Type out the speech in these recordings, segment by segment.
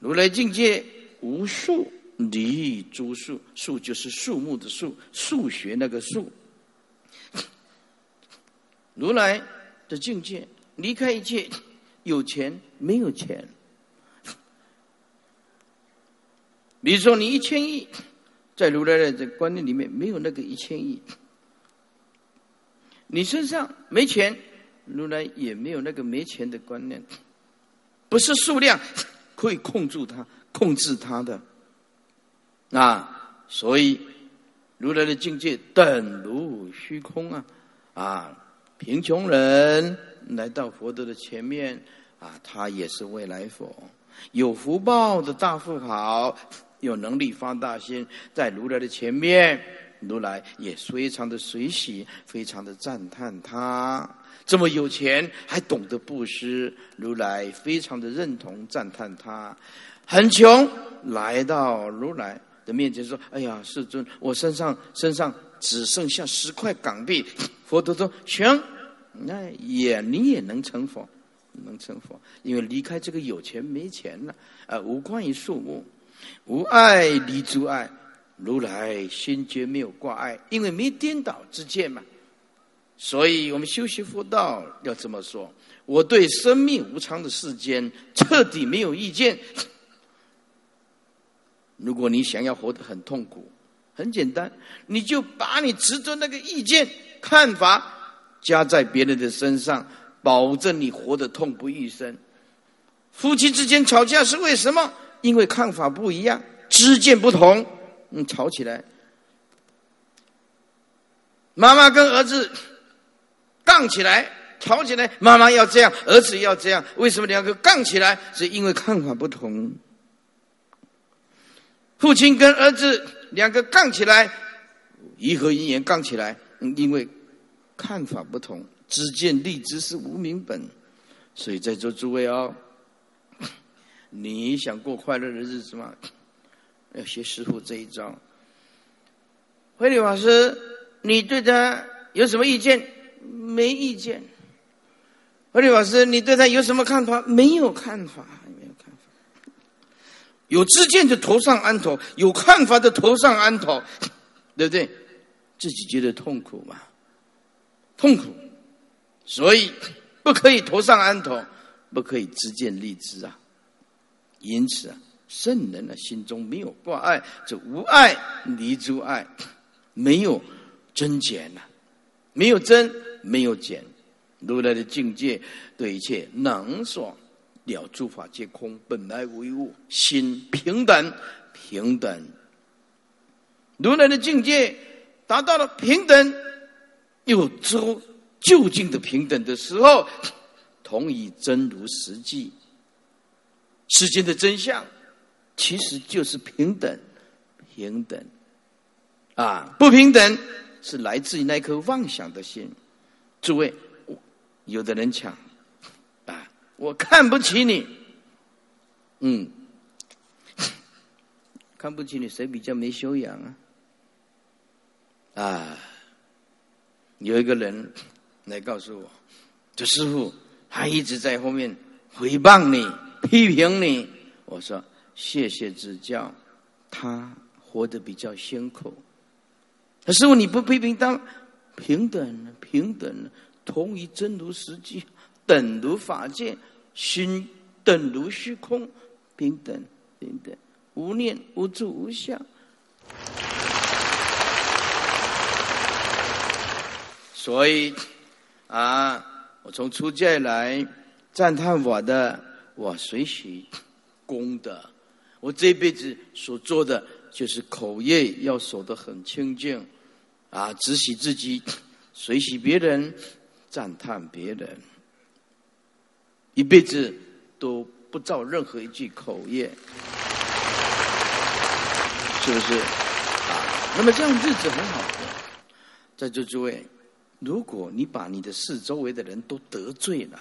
如来境界无数离诸数，数就是树木的树，数学那个数。如来的境界离开一切，有钱没有钱。比如说，你一千亿，在如来的这观念里面没有那个一千亿。你身上没钱，如来也没有那个没钱的观念。不是数量可以控制他、控制他的啊！所以如来的境界等如虚空啊！啊，贫穷人来到佛陀的前面啊，他也是未来佛。有福报的大富豪，有能力发大心，在如来的前面。如来也非常的随喜，非常的赞叹他这么有钱，还懂得布施。如来非常的认同赞叹他，很穷来到如来的面前说：“哎呀，世尊，我身上身上只剩下十块港币。”佛陀说：“行，那也你也能成佛，能成佛，因为离开这个有钱没钱了，啊，无关于数目，无爱离诸爱。”如来心觉没有挂碍，因为没颠倒之见嘛。所以我们修习佛道要这么说：我对生命无常的世间彻底没有意见。如果你想要活得很痛苦，很简单，你就把你执着那个意见看法加在别人的身上，保证你活得痛不欲生。夫妻之间吵架是为什么？因为看法不一样，知见不同。嗯，吵起来，妈妈跟儿子杠起来，吵起来，妈妈要这样，儿子要这样，为什么两个杠起来？是因为看法不同。父亲跟儿子两个杠起来，颐和营言杠起来，因为看法不同。知见立知是无名本，所以在座诸位哦，你想过快乐的日子吗？要学师傅这一招。慧理法师，你对他有什么意见？没意见。慧理法师，你对他有什么看法？没有看法，没有看法。有知见的头上安头，有看法的头上安头，对不对？自己觉得痛苦嘛？痛苦，所以不可以头上安头，不可以知见立知啊。因此啊。圣人的心中没有挂碍，这无碍离诸碍，没有增减呐，没有增，没有减。如来的境界，对一切能所了诸法皆空，本来无一物，心平等，平等。如来的境界达到了平等，又究究竟的平等的时候，同以真如实际世间的真相。其实就是平等，平等，啊，不平等是来自于那颗妄想的心。诸位，有的人抢，啊，我看不起你，嗯，看不起你，谁比较没修养啊？啊，有一个人来告诉我，这师傅还一直在后面诽谤你、批评你。我说。谢谢指教，他活得比较辛苦。可师傅，你不批评他，平等，平等，同于真如实际，等如法界，心等如虚空，平等，平等，无念无住无相。所以啊，我从出界来赞叹我的，我随喜功德。我这辈子所做的就是口业要守得很清净，啊，只喜自己，随喜别人，赞叹别人，一辈子都不造任何一句口业，是不是？啊，那么这样日子很好过。在座诸位，如果你把你的四周围的人都得罪了，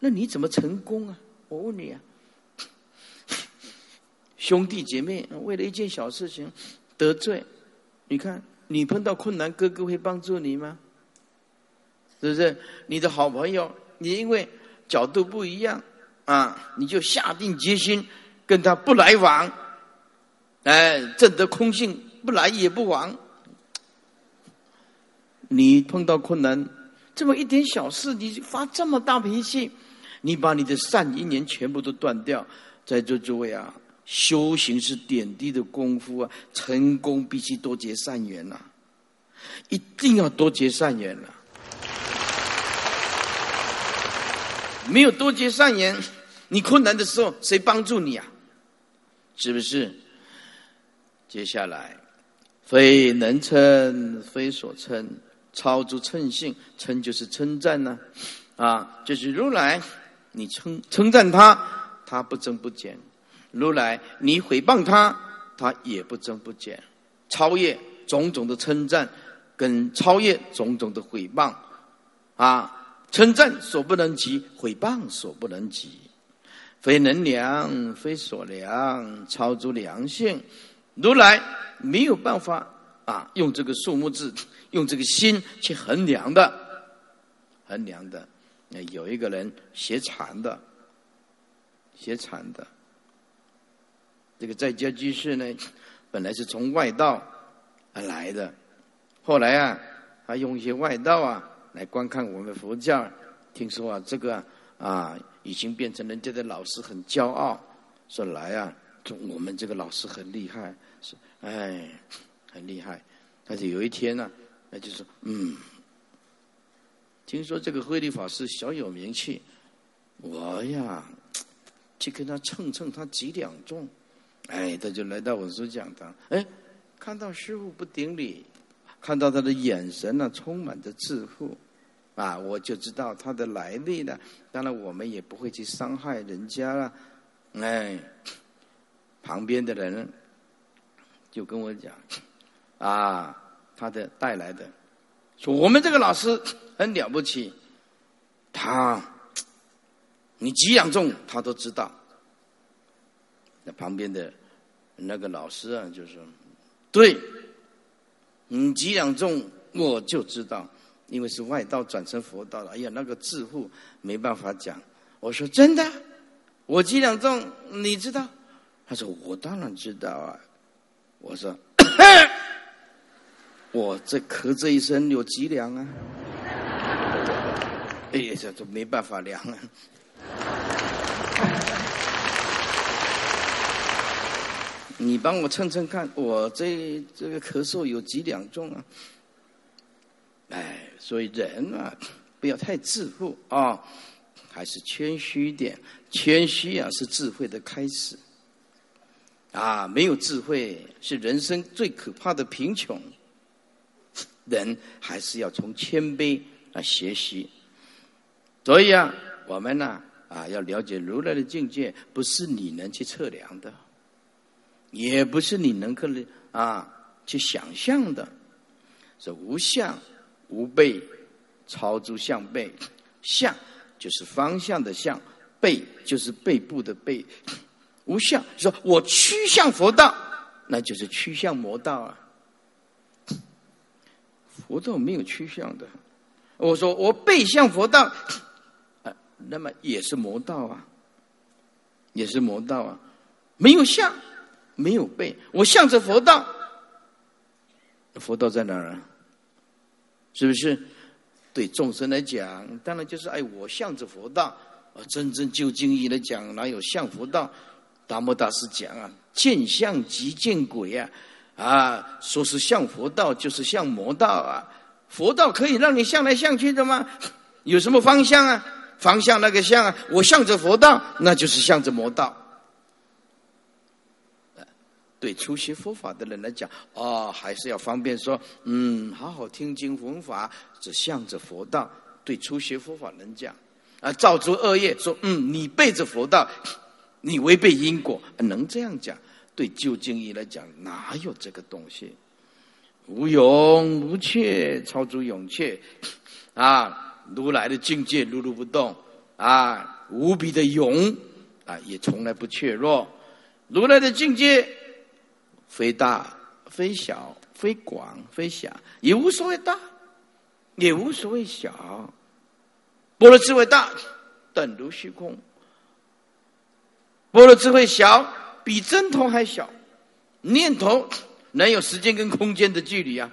那你怎么成功啊？我问你啊。兄弟姐妹为了一件小事情得罪，你看你碰到困难，哥哥会帮助你吗？是不是？你的好朋友，你因为角度不一样啊，你就下定决心跟他不来往，哎，证得空性，不来也不往。你碰到困难，这么一点小事，你发这么大脾气，你把你的善因缘全部都断掉。在座诸位啊，修行是点滴的功夫啊，成功必须多结善缘呐，一定要多结善缘呐。没有多结善缘，你困难的时候谁帮助你啊？是不是？接下来，非能称，非所称。超诸称性，称就是称赞呢，啊，就是如来，你称称赞他，他不增不减；如来，你诽谤他，他也不增不减。超越种种的称赞，跟超越种种的诽谤，啊，称赞所不能及，诽谤所不能及，非能量，非所量，超出良性，如来没有办法啊，用这个数目字。用这个心去衡量的，衡量的。那有一个人学禅的，学禅的。这个在家居士呢，本来是从外道而来的，后来啊，他用一些外道啊来观看我们佛教。听说啊，这个啊已经变成人家的老师，很骄傲，说来啊，我们这个老师很厉害，是哎，很厉害。但是有一天呢。那就说，嗯，听说这个慧律法师小有名气，我呀去跟他称称他几两重，哎，他就来到我所讲堂，哎，看到师傅不顶礼，看到他的眼神呢充满着自负，啊，我就知道他的来历了。当然，我们也不会去伤害人家了，哎，旁边的人就跟我讲，啊。他的带来的，说我们这个老师很了不起，他你几仰重他都知道。那旁边的那个老师啊，就说：“对，你几两重我就知道，因为是外道转成佛道了。哎呀，那个智慧没办法讲。”我说：“真的，我几两重你知道？”他说：“我当然知道啊。”我说。我这咳这一声有几两啊？哎呀，这都没办法量啊！你帮我称称看，我这这个咳嗽有几两重啊？哎，所以人啊，不要太自负啊，还是谦虚一点。谦虚啊，是智慧的开始。啊，没有智慧是人生最可怕的贫穷。人还是要从谦卑来学习，所以啊，我们呢啊要了解如来的境界，不是你能去测量的，也不是你能够啊去想象的，是无相无背，超诸相背，相就是方向的相，背就是背部的背，无相说我趋向佛道，那就是趋向魔道啊。佛道没有趋向的，我说我背向佛道，啊，那么也是魔道啊，也是魔道啊，没有向，没有背，我向着佛道，佛道在哪儿啊？是不是？对众生来讲，当然就是哎，我向着佛道，啊，真正就经义来讲，哪有向佛道？达摩大师讲啊，见相即见鬼啊。啊，说是向佛道，就是向魔道啊！佛道可以让你向来向去的吗？有什么方向啊？方向那个向啊！我向着佛道，那就是向着魔道。对初学佛法的人来讲，哦，还是要方便说，嗯，好好听经闻法，只向着佛道。对初学佛法人讲，啊，造诸恶业，说，嗯，你背着佛道，你违背因果，能这样讲？对究竟义来讲，哪有这个东西？无勇无怯，超出勇怯啊！如来的境界，如如不动啊！无比的勇啊，也从来不怯弱。如来的境界，非大非小，非广非狭，也无所谓大，也无所谓小。般若智慧大，等如虚空。般若智慧小，比针头还小。念头能有时间跟空间的距离啊？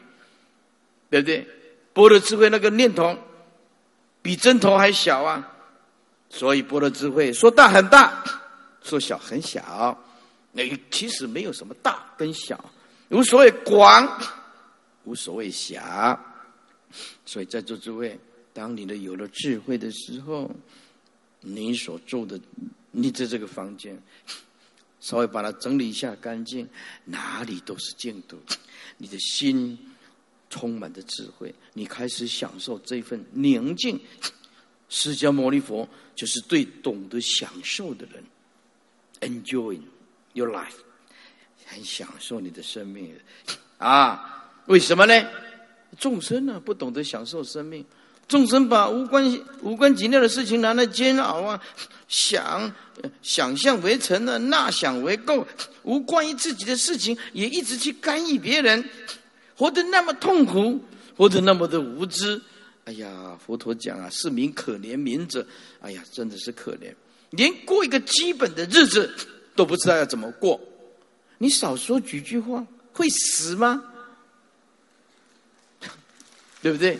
对不对？般若智慧那个念头比针头还小啊！所以般若智慧说大很大，说小很小。那其实没有什么大跟小，无所谓广，无所谓狭。所以在座诸位，当你的有了智慧的时候，你所住的，你在这个房间，稍微把它整理一下干净，哪里都是净土。你的心充满着智慧，你开始享受这份宁静。释迦牟尼佛就是对懂得享受的人，enjoy your life，很享受你的生命啊？为什么呢？众生呢，不懂得享受生命。众生把无关无关紧要的事情拿来煎熬啊，想想象为成了，那想为够，无关于自己的事情也一直去干预别人，活得那么痛苦，活得那么的无知。哎呀，佛陀讲啊，是民可怜民者，哎呀，真的是可怜，连过一个基本的日子都不知道要怎么过。你少说几句话，会死吗？对不对？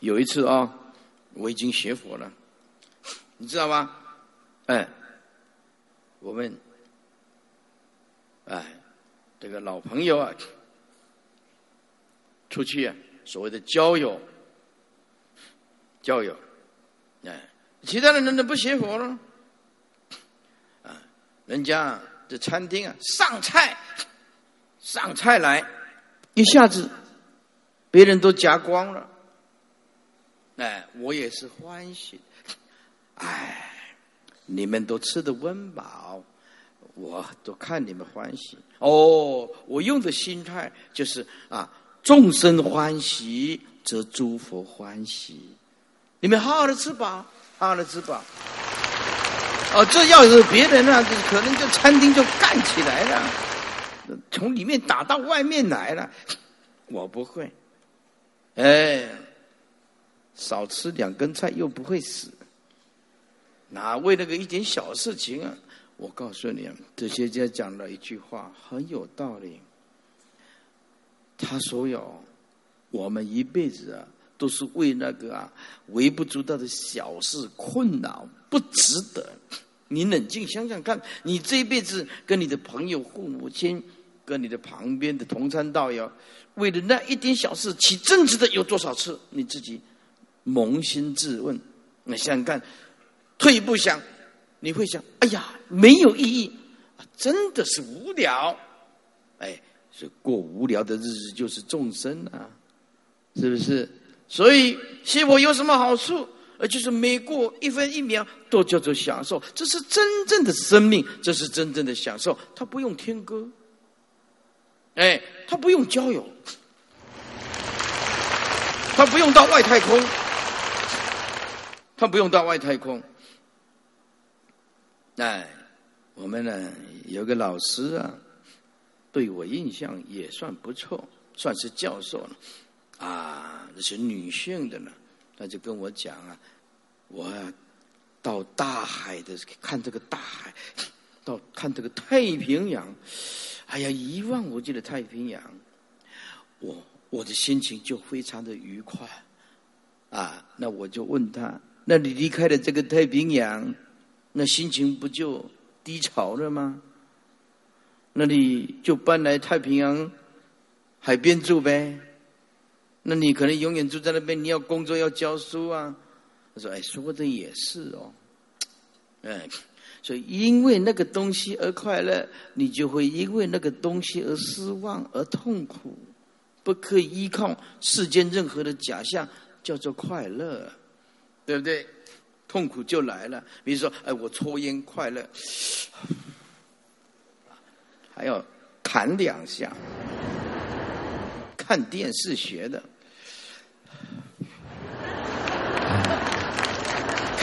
有一次啊，我已经学佛了，你知道吗？哎，我们哎，这个老朋友啊，出去啊，所谓的交友，交友，哎，其他的人都不学佛了，啊，人家这餐厅啊，上菜，上菜来，一下子，别人都夹光了。哎，我也是欢喜。哎，你们都吃的温饱，我都看你们欢喜。哦，我用的心态就是啊，众生欢喜则诸佛欢喜。你们好好的吃饱，他的吃饱。哦，这要是别人呢，可能这餐厅就干起来了，从里面打到外面来了。我不会，哎。少吃两根菜又不会死，哪为那个一点小事情啊？我告诉你，哲学家讲了一句话很有道理。他说：“有我们一辈子啊，都是为那个啊微不足道的小事困扰，不值得。你冷静想想看，你这一辈子跟你的朋友、父母亲、跟你的旁边的同参道友，为了那一点小事起争执的有多少次？你自己。”扪心自问，你想想看，退一步想，你会想：哎呀，没有意义，真的是无聊。哎，是过无聊的日子就是众生啊，是不是？所以学佛有什么好处？而就是每过一分一秒都叫做享受，这是真正的生命，这是真正的享受。他不用听歌，哎，他不用交友，他不用到外太空。他不用到外太空。哎，我们呢有个老师啊，对我印象也算不错，算是教授了。啊，那是女性的呢，他就跟我讲啊，我到大海的看这个大海，到看这个太平洋，哎呀，一望无际的太平洋，我我的心情就非常的愉快。啊，那我就问他。那你离开了这个太平洋，那心情不就低潮了吗？那你就搬来太平洋海边住呗。那你可能永远住在那边，你要工作要教书啊。他说：“哎，说的也是哦。”哎，所以因为那个东西而快乐，你就会因为那个东西而失望而痛苦。不可以依靠世间任何的假象叫做快乐。对不对？痛苦就来了。比如说，哎，我抽烟快乐，还要弹两下；看电视学的，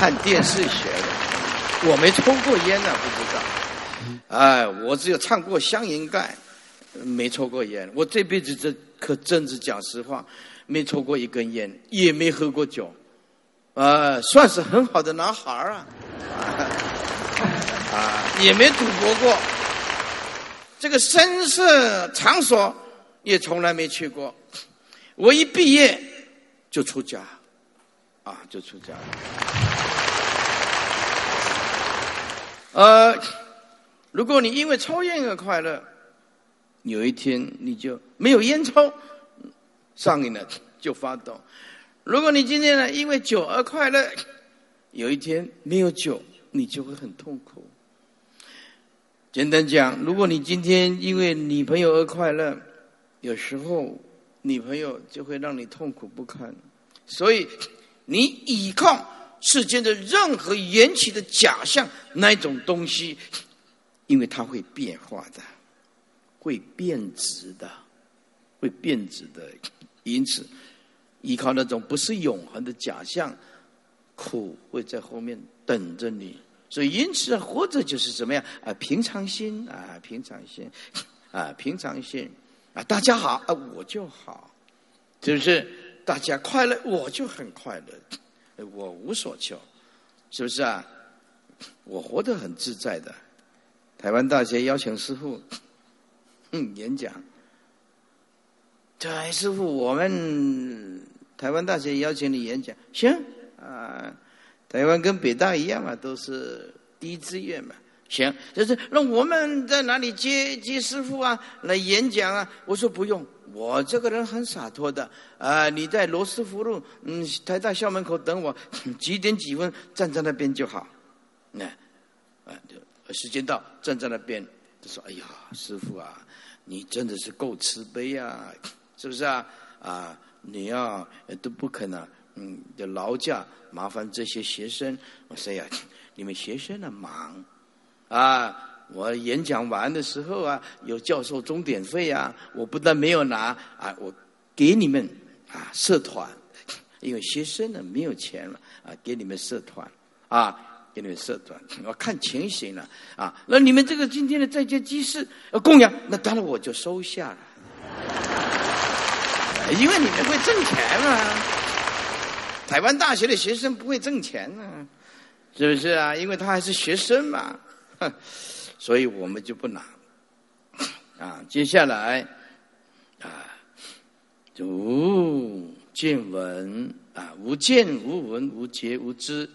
看电视学的。我没抽过烟呢，不知道。哎，我只有唱过《香烟盖》，没抽过烟。我这辈子这可真是讲实话，没抽过一根烟，也没喝过酒。呃，算是很好的男孩啊，啊，也没赌博过，这个声色场所也从来没去过。我一毕业就出家，啊，就出家了。呃，如果你因为抽烟而快乐，有一天你就没有烟抽，上瘾了就发抖。如果你今天呢因为酒而快乐，有一天没有酒，你就会很痛苦。简单讲，如果你今天因为女朋友而快乐，有时候女朋友就会让你痛苦不堪。所以，你依靠世间的任何缘起的假象那种东西，因为它会变化的，会变质的，会变质的，因此。依靠那种不是永恒的假象，苦会在后面等着你。所以，因此活着就是怎么样啊？平常心啊，平常心啊，平常心啊！大家好啊，我就好，是不是？大家快乐，我就很快乐，我无所求，是不是啊？我活得很自在的。台湾大学邀请师傅嗯演讲，对师傅，我们。台湾大学邀请你演讲，行啊。台湾跟北大一样嘛，都是第一志愿嘛，行。就是那我们在哪里接接师傅啊？来演讲啊？我说不用，我这个人很洒脱的啊。你在罗斯福路，嗯，台大校门口等我，几点几分站在那边就好。那啊，时间到，站在那边，就说：“哎呀，师傅啊，你真的是够慈悲啊，是不是啊？啊。”你要都不可能，嗯，就劳驾麻烦这些学生。我说呀，你们学生的忙啊！我演讲完的时候啊，有教授钟点费啊，我不但没有拿啊，我给你们啊社团，因为学生呢没有钱了啊，给你们社团啊，给你们社团，我看情形了啊。那你们这个今天的在街集市供养，那当然我就收下了。因为你们会挣钱嘛？台湾大学的学生不会挣钱呢，是不是啊？因为他还是学生嘛，所以我们就不拿。啊，接下来啊，无见闻啊，无见无闻无觉无知，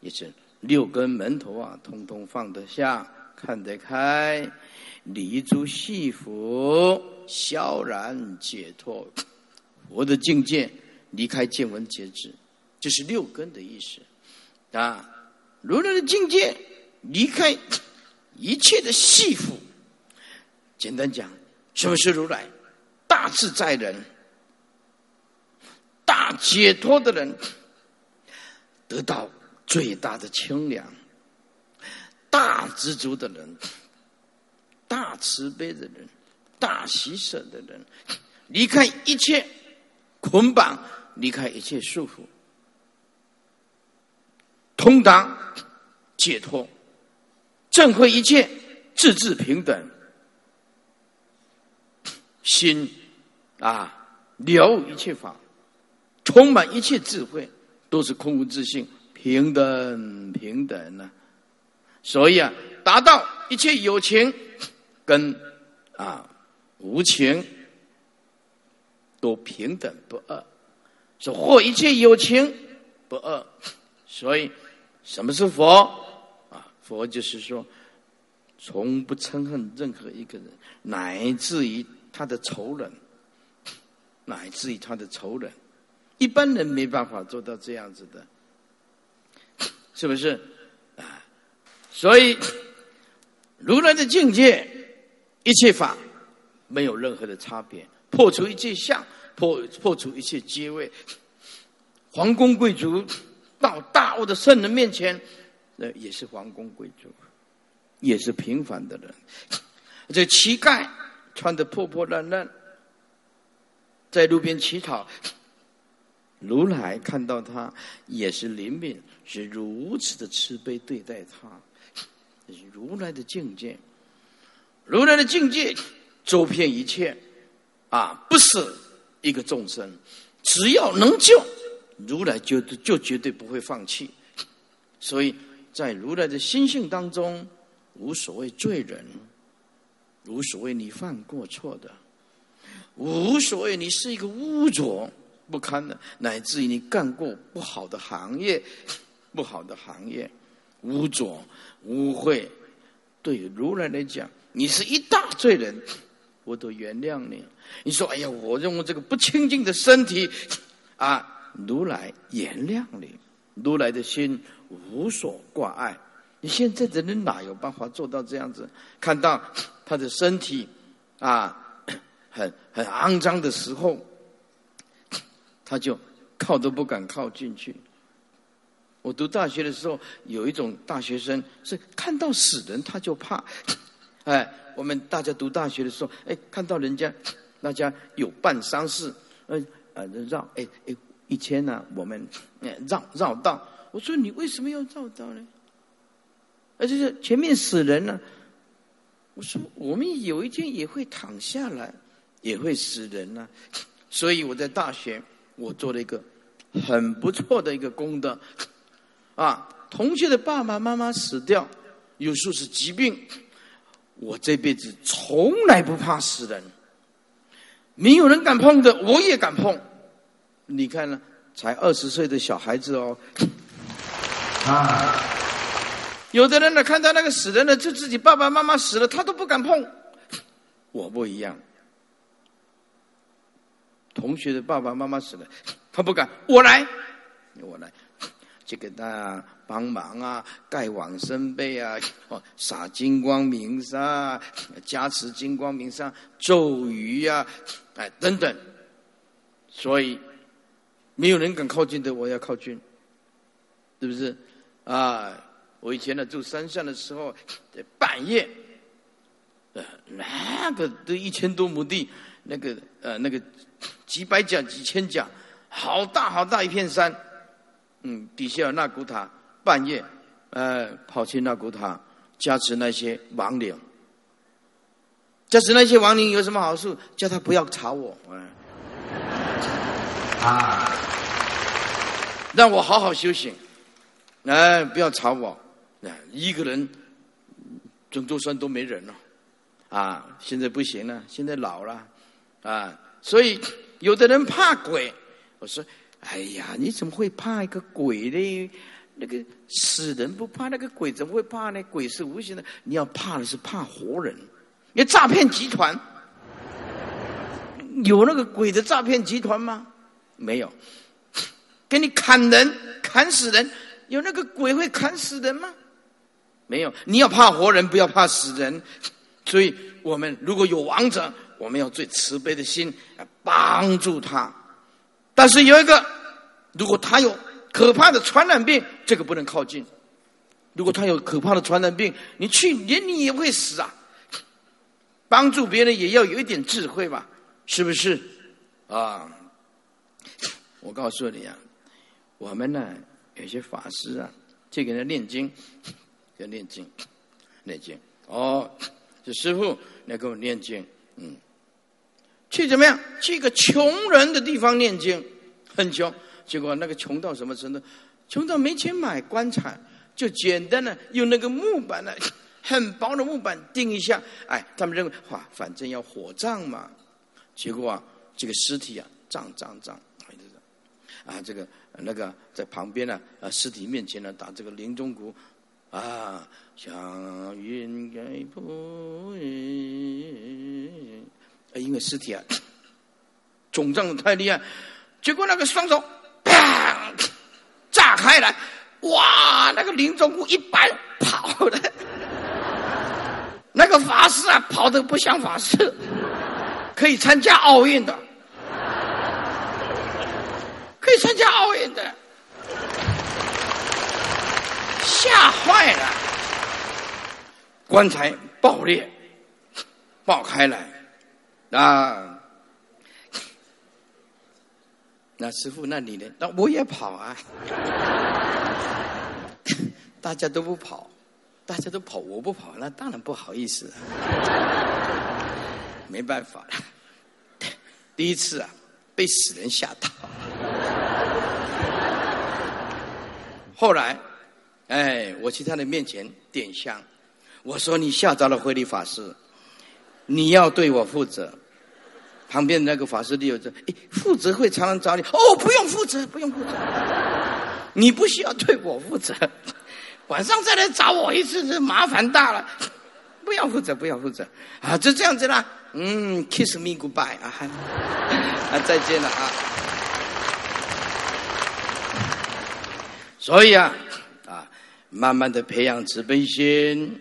也是六根门头啊，通通放得下，看得开，离诸细福，萧然解脱。佛的境界离开见闻觉知，这是六根的意思啊。如来的境界离开一切的系缚。简单讲，什么是如来？大自在人，大解脱的人，得到最大的清凉，大知足的人，大慈悲的人，大喜舍的人，离开一切。捆绑，离开一切束缚，通达解脱，正会一切，自治平等，心啊了一切法，充满一切智慧，都是空无自性，平等平等呢。所以啊，达到一切有情跟啊无情。都平等不二，是或一切有情不二，所以什么是佛？佛就是说，从不憎恨任何一个人，乃至于他的仇人，乃至于他的仇人，一般人没办法做到这样子的，是不是啊？所以如来的境界，一切法没有任何的差别。破除一切相，破破除一切阶位，皇宫贵族到大悟的圣人面前，那也是皇宫贵族，也是平凡的人。这乞丐穿的破破烂烂，在路边乞讨，如来看到他也是怜悯，是如此的慈悲对待他，是如来的境界。如来的境界周遍一切。啊，不是一个众生，只要能救，如来就就绝对不会放弃。所以在如来的心性当中，无所谓罪人，无所谓你犯过错的，无所谓你是一个污浊不堪的，乃至于你干过不好的行业，不好的行业，污浊污秽，对如来来讲，你是一大罪人，我都原谅你。你说，哎呀，我用这个不清净的身体啊，如来原谅你，如来的心。无所挂碍，你现在的人哪有办法做到这样子？看到他的身体啊，很很肮脏的时候，他就靠都不敢靠进去。我读大学的时候，有一种大学生是看到死人他就怕。哎，我们大家读大学的时候，哎，看到人家大家有办丧事，呃呃让哎哎以前呢，我们绕绕道。我说你为什么要绕道呢？而且是前面死人了。我说我们有一天也会躺下来，也会死人呢。所以我在大学，我做了一个很不错的一个功德。啊，同学的爸爸妈妈死掉，有时候是疾病，我这辈子从来不怕死人。没有人敢碰的，我也敢碰。你看呢？才二十岁的小孩子哦。啊！有的人呢，看到那个死人呢，就自己爸爸妈妈死了，他都不敢碰。我不一样，同学的爸爸妈妈死了，他不敢，我来，我来，就给他帮忙啊，盖往生被啊，哦，撒金光明沙，加持金光明沙，咒语呀，哎，等等。所以没有人敢靠近的，我要靠近，是不是？啊，我以前呢住山上的时候，半夜，呃，那个都一千多亩地，那个呃那个几百甲几千甲，好大好大一片山，嗯，底下有那古塔，半夜，呃，跑去那古塔加持那些亡灵，加持那些亡灵有什么好处？叫他不要吵我，啊，让我好好修行。哎，不要吵我！一个人，整座山都没人了，啊！现在不行了，现在老了，啊！所以有的人怕鬼，我说：哎呀，你怎么会怕一个鬼呢？那个死人不怕，那个鬼怎么会怕呢？鬼是无形的，你要怕的是怕活人。你诈骗集团有那个鬼的诈骗集团吗？没有，给你砍人，砍死人。有那个鬼会砍死人吗？没有，你要怕活人，不要怕死人。所以我们如果有亡者，我们要最慈悲的心来帮助他。但是有一个，如果他有可怕的传染病，这个不能靠近。如果他有可怕的传染病，你去连你也会死啊！帮助别人也要有一点智慧吧，是不是？啊！我告诉你啊，我们呢？有些法师啊，去给他念经，要念经，念经。哦，这师傅来给我念经，嗯，去怎么样？去一个穷人的地方念经，很穷。结果那个穷到什么程度？穷到没钱买棺材，就简单的用那个木板呢，很薄的木板钉一下。哎，他们认为哇，反正要火葬嘛。结果啊，这个尸体啊，胀胀胀，啊，这个。那个在旁边呢，啊，尸体面前呢，打这个临终鼓，啊，祥云盖布，因为尸体啊肿胀的太厉害，结果那个双手啪炸开来，哇，那个临终鼓一摆跑的，那个法师啊跑的不像法师，可以参加奥运的。参加奥运的，吓坏了！棺材爆裂，爆开来，啊！那师傅，那你呢？那我也跑啊！大家都不跑，大家都跑，我不跑，那当然不好意思。没办法了，第一次啊，被死人吓到。后来，哎，我去他的面前点香，我说：“你吓着了慧理法师，你要对我负责。”旁边那个法师就说：“哎，负责会常常找你。”哦，不用负责，不用负责，你不需要对我负责。晚上再来找我一次，这麻烦大了。不要负责，不要负责啊！就这样子啦。嗯，kiss me goodbye 啊，啊，再见了啊。所以啊，啊，慢慢的培养慈悲心，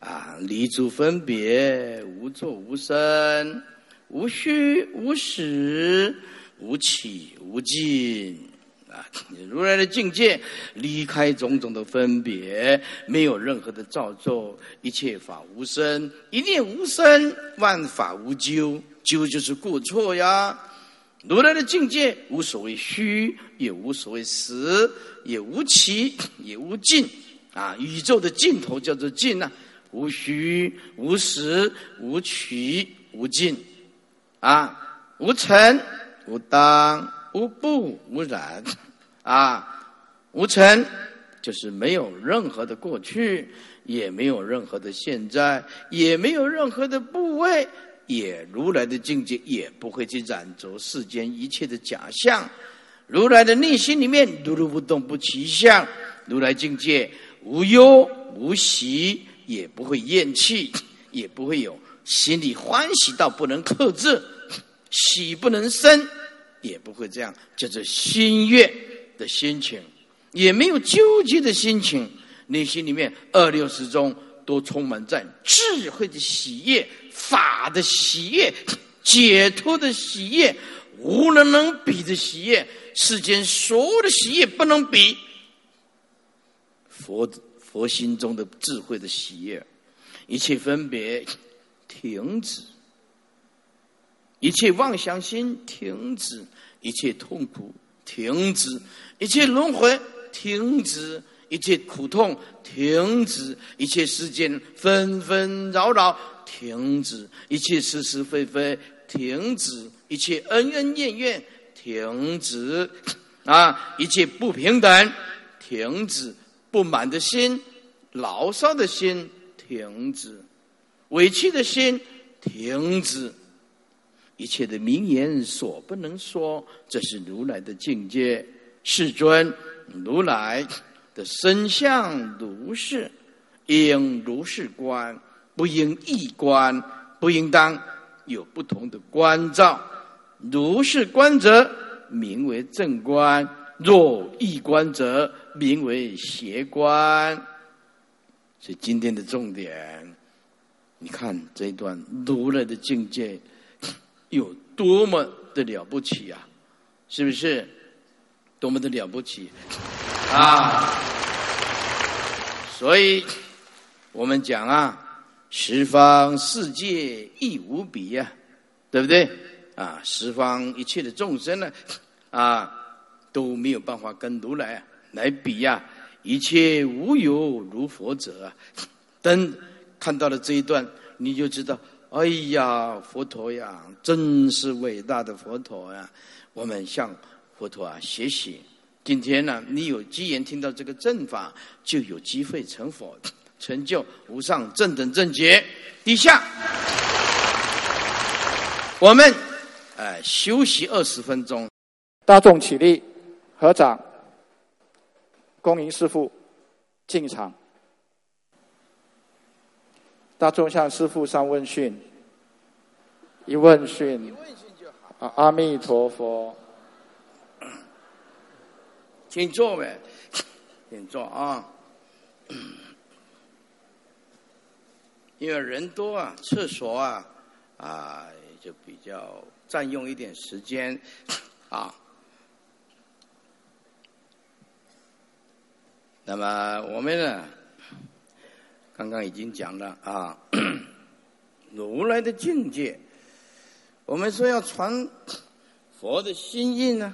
啊，离诸分别，无作无生，无虚无实，无起无尽。啊，如来的境界离开种种的分别，没有任何的造作，一切法无生，一念无生，万法无究，究就是过错呀。如来的境界无所谓虚，也无所谓实，也无起，也无尽。啊，宇宙的尽头叫做尽呐，无虚，无实，无取，无尽。啊，无尘，无当。无不无染，啊，无尘就是没有任何的过去，也没有任何的现在，也没有任何的部位，也如来的境界也不会去染着世间一切的假象。如来的内心里面如如不动不起相，如来境界无忧无喜，也不会厌弃，也不会有心里欢喜到不能克制，喜不能生。也不会这样，叫做心悦的心情，也没有纠结的心情，内心里面二六十中都充满在智慧的喜悦、法的喜悦、解脱的喜悦、无人能比的喜悦，世间所有的喜悦不能比。佛佛心中的智慧的喜悦，一切分别停止。一切妄想心停止，一切痛苦停止，一切轮回停止，一切苦痛停止，一切世间纷纷扰扰停止，一切是是非非停止，一切恩恩怨怨停止，啊，一切不平等停止，不满的心、牢骚的心停止，委屈的心停止。一切的名言所不能说，这是如来的境界。世尊，如来的身相如是，应如是观，不应异观，不应当有不同的观照。如是观者，名为正观；若异观者，名为邪观。所以今天的重点，你看这一段如来的境界。有多么的了不起啊！是不是？多么的了不起啊！所以，我们讲啊，十方世界亦无比呀，对不对？啊，十方一切的众生呢，啊，都没有办法跟如来来比呀。一切无有如佛者啊！等看到了这一段，你就知道。哎呀，佛陀呀，真是伟大的佛陀呀！我们向佛陀啊学习。今天呢，你有机缘听到这个正法，就有机会成佛，成就无上正等正觉。底下，我们哎休息二十分钟。大众起立，合掌，恭迎师父进场。大众向师父上问讯，一问讯，阿弥陀佛，请坐呗，请坐啊。因为人多啊，厕所啊，啊，就比较占用一点时间啊。那么我们呢？刚刚已经讲了啊，如来的境界，我们说要传佛的心印呢。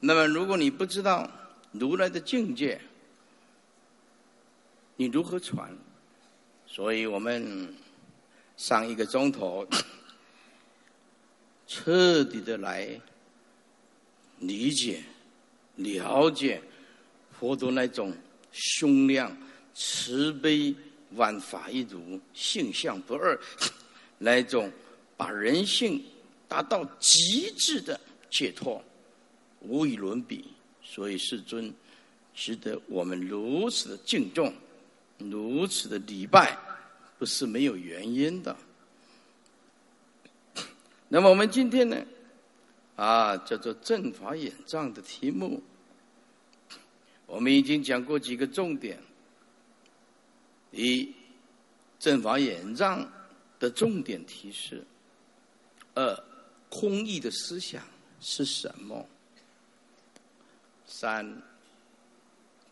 那么，如果你不知道如来的境界，你如何传？所以我们上一个钟头，彻底的来理解了解佛陀那种胸量、慈悲、万法一如、性相不二，那种把人性达到极致的解脱，无与伦比。所以世尊值得我们如此的敬重，如此的礼拜，不是没有原因的。那么我们今天呢？啊，叫做正法眼障的题目，我们已经讲过几个重点。一，正法眼障的重点提示；二，空义的思想是什么？三，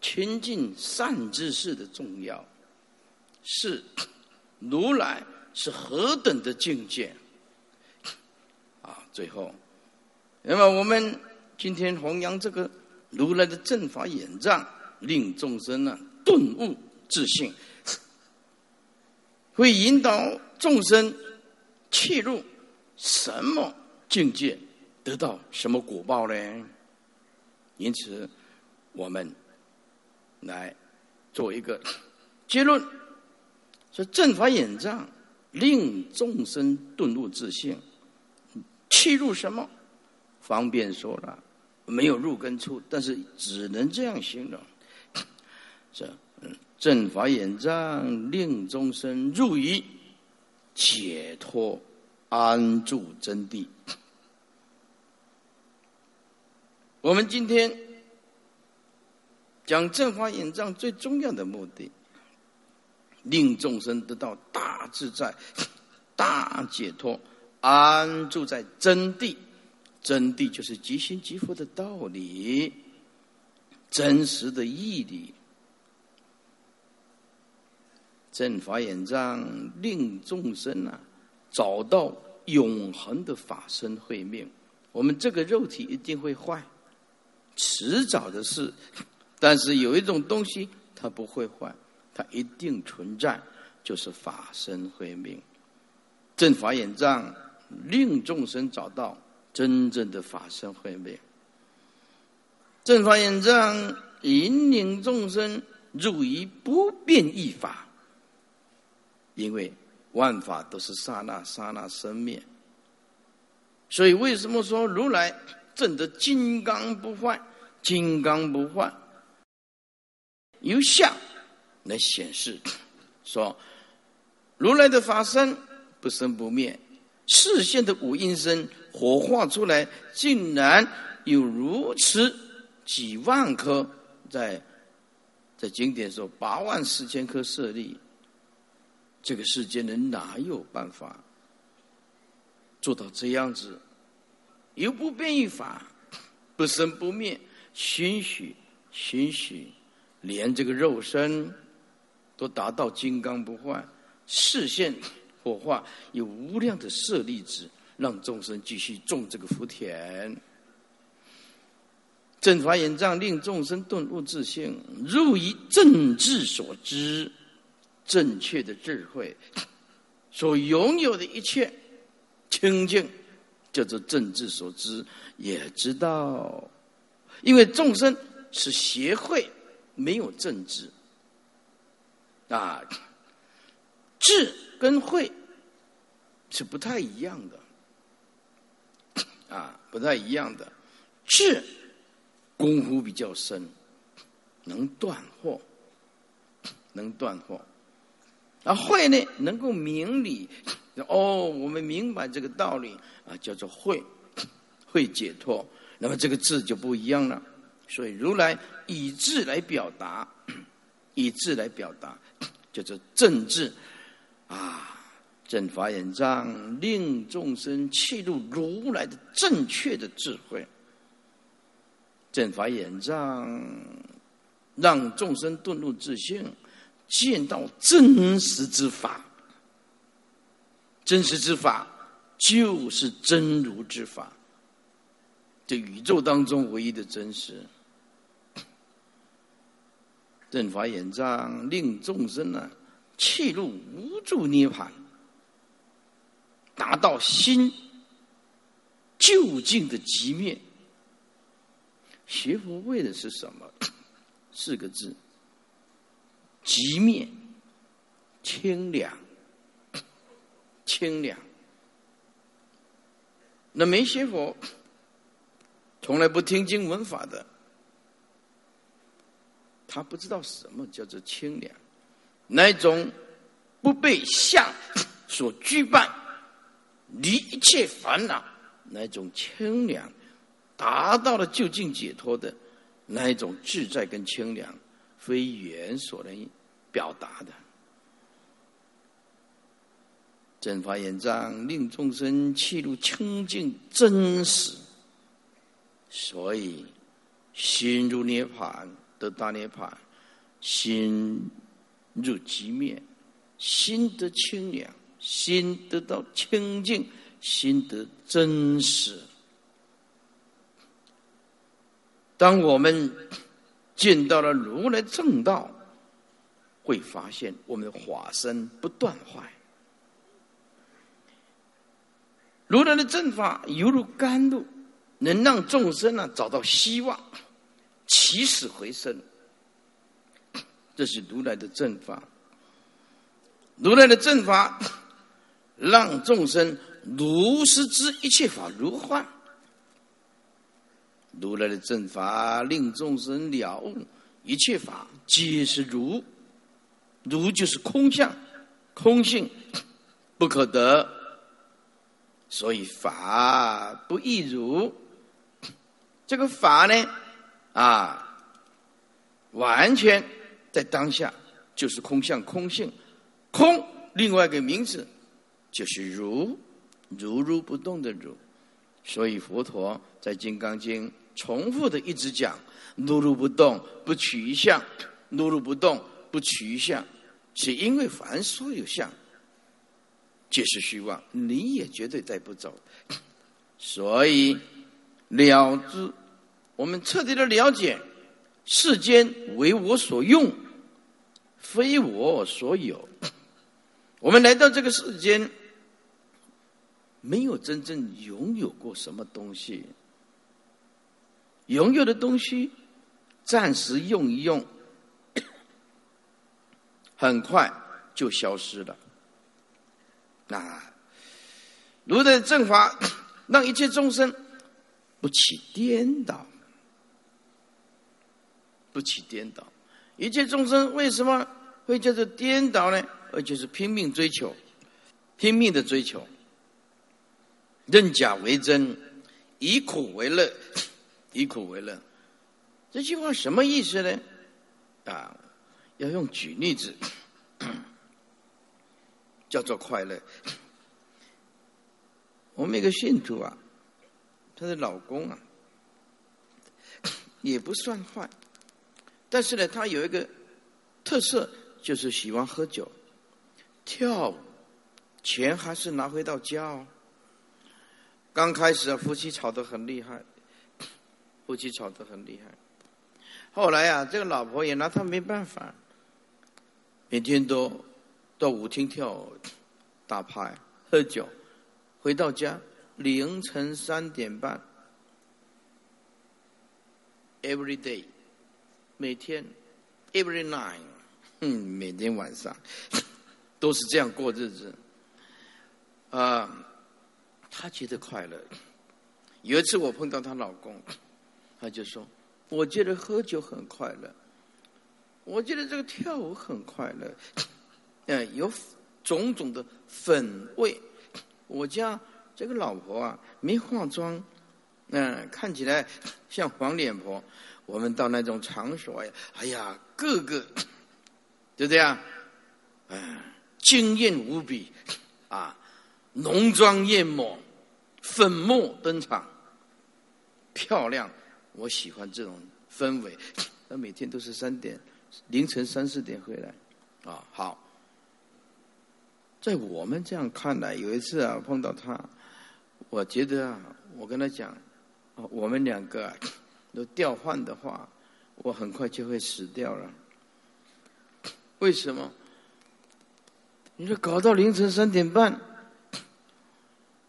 亲近善知识的重要；是，如来是何等的境界？啊，最后。那么我们今天弘扬这个如来的正法眼藏，令众生呢顿悟自信，会引导众生切入什么境界，得到什么果报呢？因此，我们来做一个 结论：说正法眼藏令众生顿悟自信，切入什么？方便说了，没有入根处，但是只能这样形容。这正法眼障令众生入于解脱安住真谛。我们今天讲正法演藏最重要的目的，令众生得到大自在、大解脱，安住在真谛。真谛就是即心即佛的道理，真实的义理。正法演藏令众生啊找到永恒的法身慧命。我们这个肉体一定会坏，迟早的事。但是有一种东西它不会坏，它一定存在，就是法身慧命。正法眼障令众生找到。真正的法身慧命，正法眼障引领众生入于不变一法，因为万法都是刹那刹那生灭，所以为什么说如来证得金刚不坏？金刚不坏，由相来显示，说如来的法身不生不灭，视线的五阴身。火化出来，竟然有如此几万颗，在在经典说八万四千颗舍利，这个世间人哪有办法做到这样子？由不变一法，不生不灭，许许许许，连这个肉身都达到金刚不坏，视线火化有无量的舍利子。让众生继续种这个福田，正法眼藏令众生顿悟自性，入于正智所知，正确的智慧所拥有的一切清净，叫做正智所知。也知道，因为众生是邪会，没有正智啊，智跟慧是不太一样的。啊，不太一样的，智功夫比较深，能断惑，能断惑。啊，慧呢，能够明理。哦，我们明白这个道理啊，叫做慧，会解脱。那么这个字就不一样了。所以如来以智来表达，以智来表达，叫做正智啊。正法眼藏，令众生契入如来的正确的智慧。正法眼藏，让众生顿入自性，见到真实之法。真实之法，就是真如之法。这宇宙当中唯一的真实。正法眼藏，令众生呢，气入无助涅盘。达到心究竟的极灭，学佛为的是什么？四个字：极灭、清凉、清凉。那没学佛，从来不听经闻法的，他不知道什么叫做清凉，那种不被相 所拘绊，离一切烦恼，那种清凉，达到了究竟解脱的那一种自在跟清凉，非言所能表达的。正法眼藏，令众生气入清净真实，所以心如涅盘得大涅槃，心入寂灭，心得清凉，心得到清净，心得真实。当我们见到了如来正道，会发现我们的法身不断坏。如来的正法犹如甘露，能让众生呢找到希望，起死回生。这是如来的正法。如来的正法让众生如实知一切法如幻。如来的正法令众生了悟一切法皆是如，如就是空相，空性不可得。所以法不亦如？这个法呢，啊，完全在当下就是空相空性，空另外一个名字就是如，如如不动的如。所以佛陀在《金刚经》重复的一直讲：如如不动，不取一相；如如不动，不取一相，是因为凡所有相。皆是虚妄，你也绝对带不走。所以了知，我们彻底的了解，世间为我所用，非我所有。我们来到这个世间，没有真正拥有过什么东西，拥有的东西，暂时用一用，很快就消失了。那，如来正法 让一切众生不起颠倒，不起颠倒。一切众生为什么会叫做颠倒呢？而且是拼命追求，拼命的追求，认假为真，以苦为乐，以苦为乐。这句话什么意思呢？啊，要用举例子。叫做快乐。我们一个信徒啊，她的老公啊，也不算坏，但是呢，他有一个特色，就是喜欢喝酒、跳舞，钱还是拿回到家哦。刚开始啊，夫妻吵得很厉害，夫妻吵得很厉害。后来啊，这个老婆也拿他没办法，每天都。到舞厅跳、打牌、喝酒，回到家凌晨三点半，every day，每天，every night，嗯，每天晚上 都是这样过日子。啊，她觉得快乐。有一次我碰到她老公，他就说：“我觉得喝酒很快乐，我觉得这个跳舞很快乐。”嗯，有种种的粉味。我家这个老婆啊，没化妆，嗯，看起来像黄脸婆。我们到那种场所呀，哎呀，个个 就这样，嗯，惊艳无比啊，浓妆艳抹，粉墨登场，漂亮。我喜欢这种氛围。他每天都是三点，凌晨三四点回来，啊，好。在我们这样看来，有一次啊碰到他，我觉得啊，我跟他讲，我们两个都调换的话，我很快就会死掉了。为什么？你说搞到凌晨三点半，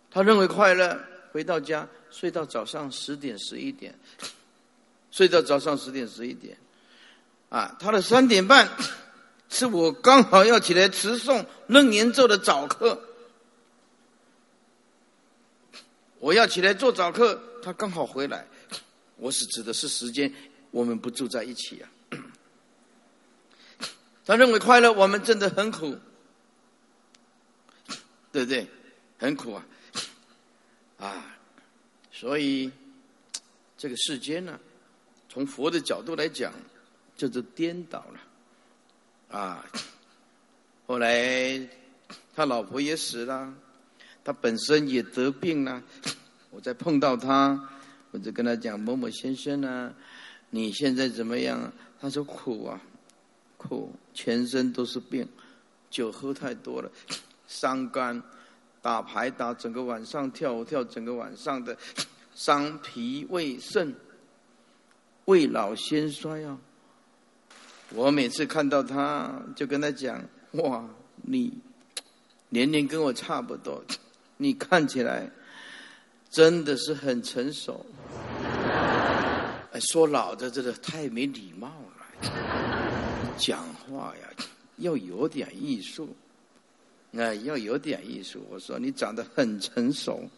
他认为快乐，回到家睡到早上十点十一点，睡到早上十点十一点，啊，他的三点半是我刚好要起来持诵楞严咒的早课，我要起来做早课，他刚好回来，我是指的是时间，我们不住在一起啊。他认为快乐，我们真的很苦，对不对？很苦啊，啊，所以这个世间呢，从佛的角度来讲，这就颠倒了，啊，后来他老婆也死了，他本身也得病了，我再碰到他，我就跟他讲某某先生啊，你现在怎么样？他说苦啊。苦，全身都是病，酒喝太多了，伤肝，打牌打整个晚上，跳舞跳整个晚上的，伤脾胃肾，未老先衰啊！我每次看到他，就跟他讲：哇，你年龄跟我差不多，你看起来真的是很成熟。哎，说老的真的太没礼貌了。讲话呀，要有点艺术，啊，要有点艺术。我说你长得很成熟，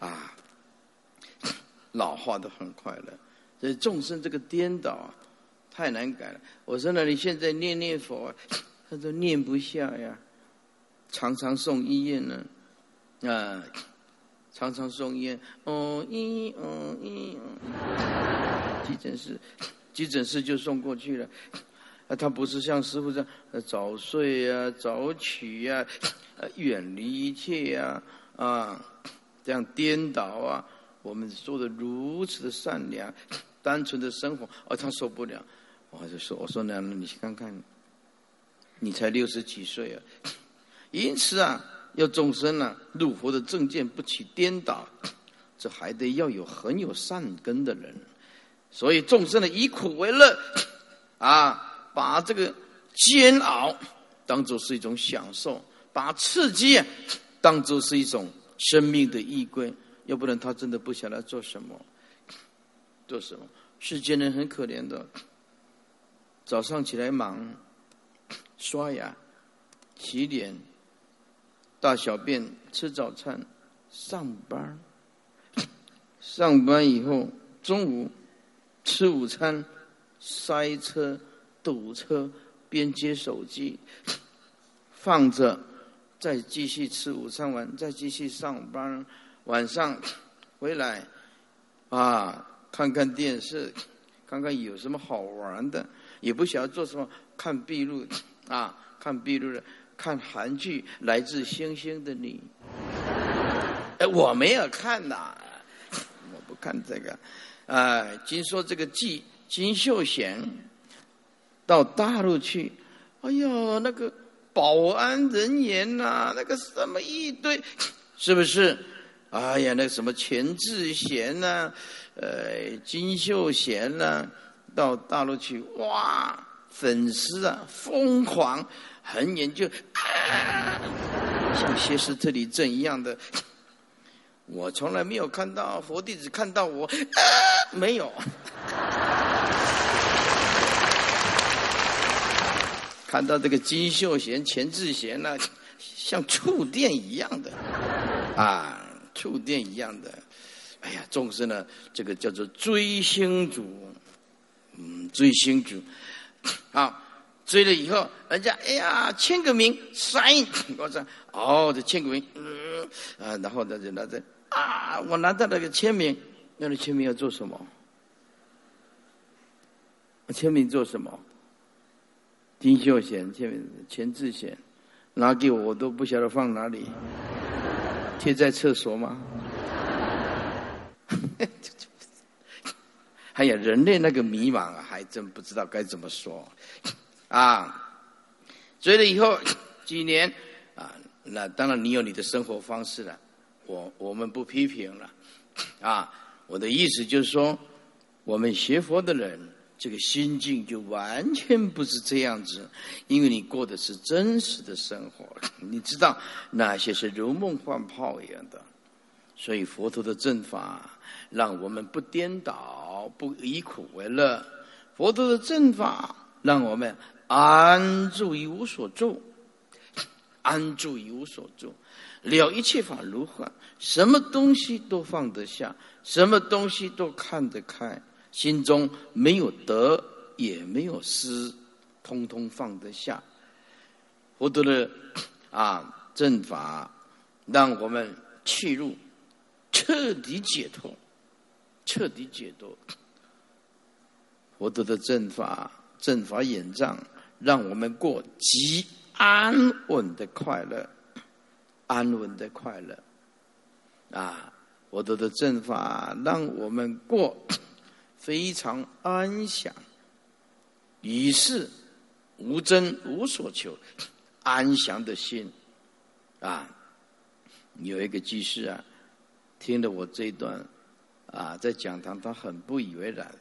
啊，老化的很快乐。所以众生这个颠倒，太难改了。我说那你现在念念佛，他说念不下呀，常常送医院呢，啊，常常送烟，哦一，哦一哦，急诊室，急诊室就送过去了。啊，他不是像师傅这样早睡呀、早起呀、远离一切呀啊，这样颠倒啊。我们做的如此的善良、单纯的生活，而他受不了。我就说：“我说娘，你去看看，你才六十几岁啊。因此啊，要众生呢入佛的正见不起颠倒，这还得要有很有善根的人。所以众生呢以苦为乐啊。”把这个煎熬当做是一种享受，把刺激当做是一种生命的依归，要不然他真的不晓得做什么。做什么？世间人很可怜的，早上起来忙，刷牙、洗脸、大小便、吃早餐、上班，上班以后中午吃午餐，塞车。堵车，边接手机，放着，再继续吃午餐完，再继续上班。晚上回来，啊，看看电视，看看有什么好玩的，也不晓得做什么，看闭路，啊，看闭路的，看韩剧《来自星星的你》。哎，我没有看呐，我不看这个。啊，听说这个季金秀贤。到大陆去，哎呦，那个保安人员呐，那个什么一堆，是不是？哎呀，那什么钱志贤呐，呃，金秀贤呐，到大陆去，哇，粉丝啊，疯狂，很远就，像歇斯特里症一样的。我从来没有看到佛弟子看到我，没有。看到这个金秀贤、钱志贤呢，像触电一样的，啊，触电一样的，哎呀，众生呢，这个叫做追星族，嗯，追星族，好，追了以后，人家哎呀，签个名，sign，我说，哦，这签个名，嗯，啊，然后呢就拿着，啊，我拿到那个签名，那个签名要做什么？签名做什么？金秀贤、签名钱志贤，拿给我，我都不晓得放哪里，贴在厕所吗？还有，人类那个迷茫啊，还真不知道该怎么说啊。追了以后几年啊，那当然你有你的生活方式了，我我们不批评了啊。我的意思就是说，我们学佛的人。这个心境就完全不是这样子，因为你过的是真实的生活，你知道哪些是如梦幻泡一样的，所以佛陀的正法，让我们不颠倒，不以苦为乐。佛陀的正法，让我们安住于无所住，安住于无所住，了一切法如幻，什么东西都放得下，什么东西都看得开，心中没有得，也没有失，通通放得下。佛陀的啊正法，让我们去入。彻底解脱，彻底解脱。佛陀的正法，正法眼障，让我们过极安稳的快乐，安稳的快乐。啊，佛陀的正法，让我们过非常安详，于是无争无所求，安详的心。啊，有一个居士啊。听了我这一段，啊，在讲堂他很不以为然。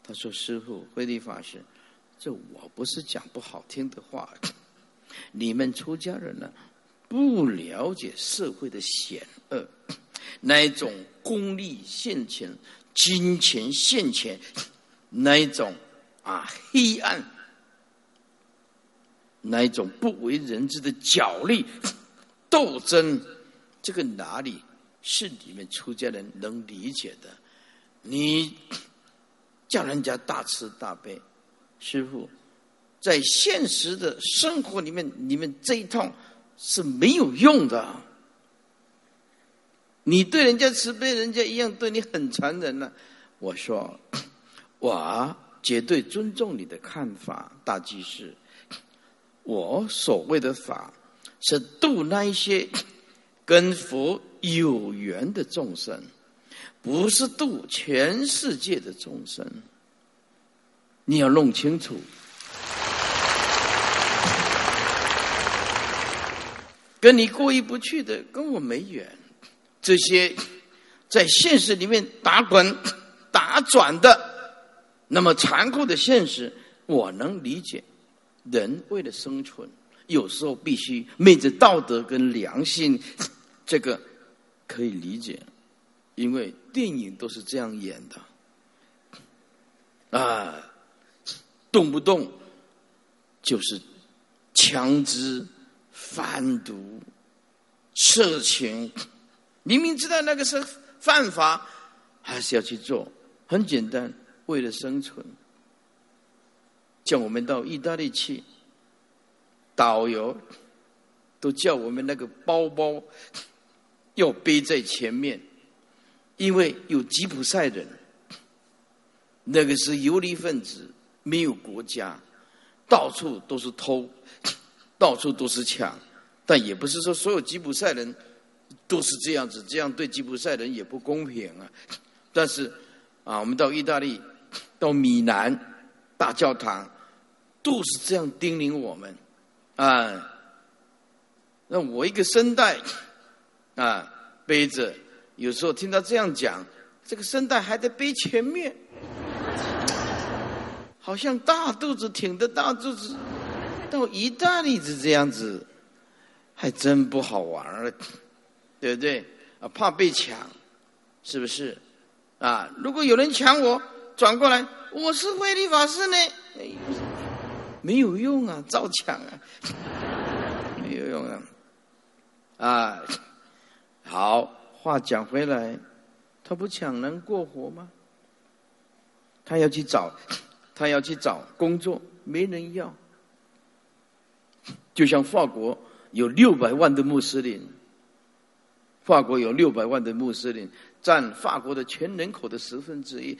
他说：“师傅，慧利法师，这我不是讲不好听的话，你们出家人呢，不了解社会的险恶，那一种功利现钱、金钱现钱，那一种啊黑暗，那一种不为人知的角力 斗争，这个哪里？”是你们出家人能理解的。你叫人家大慈大悲，师傅，在现实的生活里面，你们这一套是没有用的。你对人家慈悲，人家一样对你很残忍呢。我说，我绝对尊重你的看法，大居士。我所谓的法，是度那一些跟佛。有缘的众生，不是度全世界的众生。你要弄清楚，跟你过意不去的，跟我没缘。这些在现实里面打滚、打转的，那么残酷的现实，我能理解。人为了生存，有时候必须昧着道德跟良心，这个。可以理解，因为电影都是这样演的，啊，动不动就是枪支、贩毒、色情，明明知道那个是犯法，还是要去做。很简单，为了生存。叫我们到意大利去，导游都叫我们那个包包。要背在前面，因为有吉普赛人，那个是游离分子，没有国家，到处都是偷，到处都是抢，但也不是说所有吉普赛人都是这样子，这样对吉普赛人也不公平啊。但是啊，我们到意大利，到米兰大教堂，都是这样叮咛我们啊。那我一个声带。啊，背着，有时候听到这样讲，这个声带还得背前面，好像大肚子挺着大肚子，到意大利子这样子，还真不好玩儿，对不对？啊，怕被抢，是不是？啊，如果有人抢我，转过来，我是慧理法师呢，没有用啊，照抢啊，没有用啊，啊。好话讲回来，他不抢能过活吗？他要去找，他要去找工作，没人要。就像法国有六百万的穆斯林，法国有六百万的穆斯林，占法国的全人口的十分之一。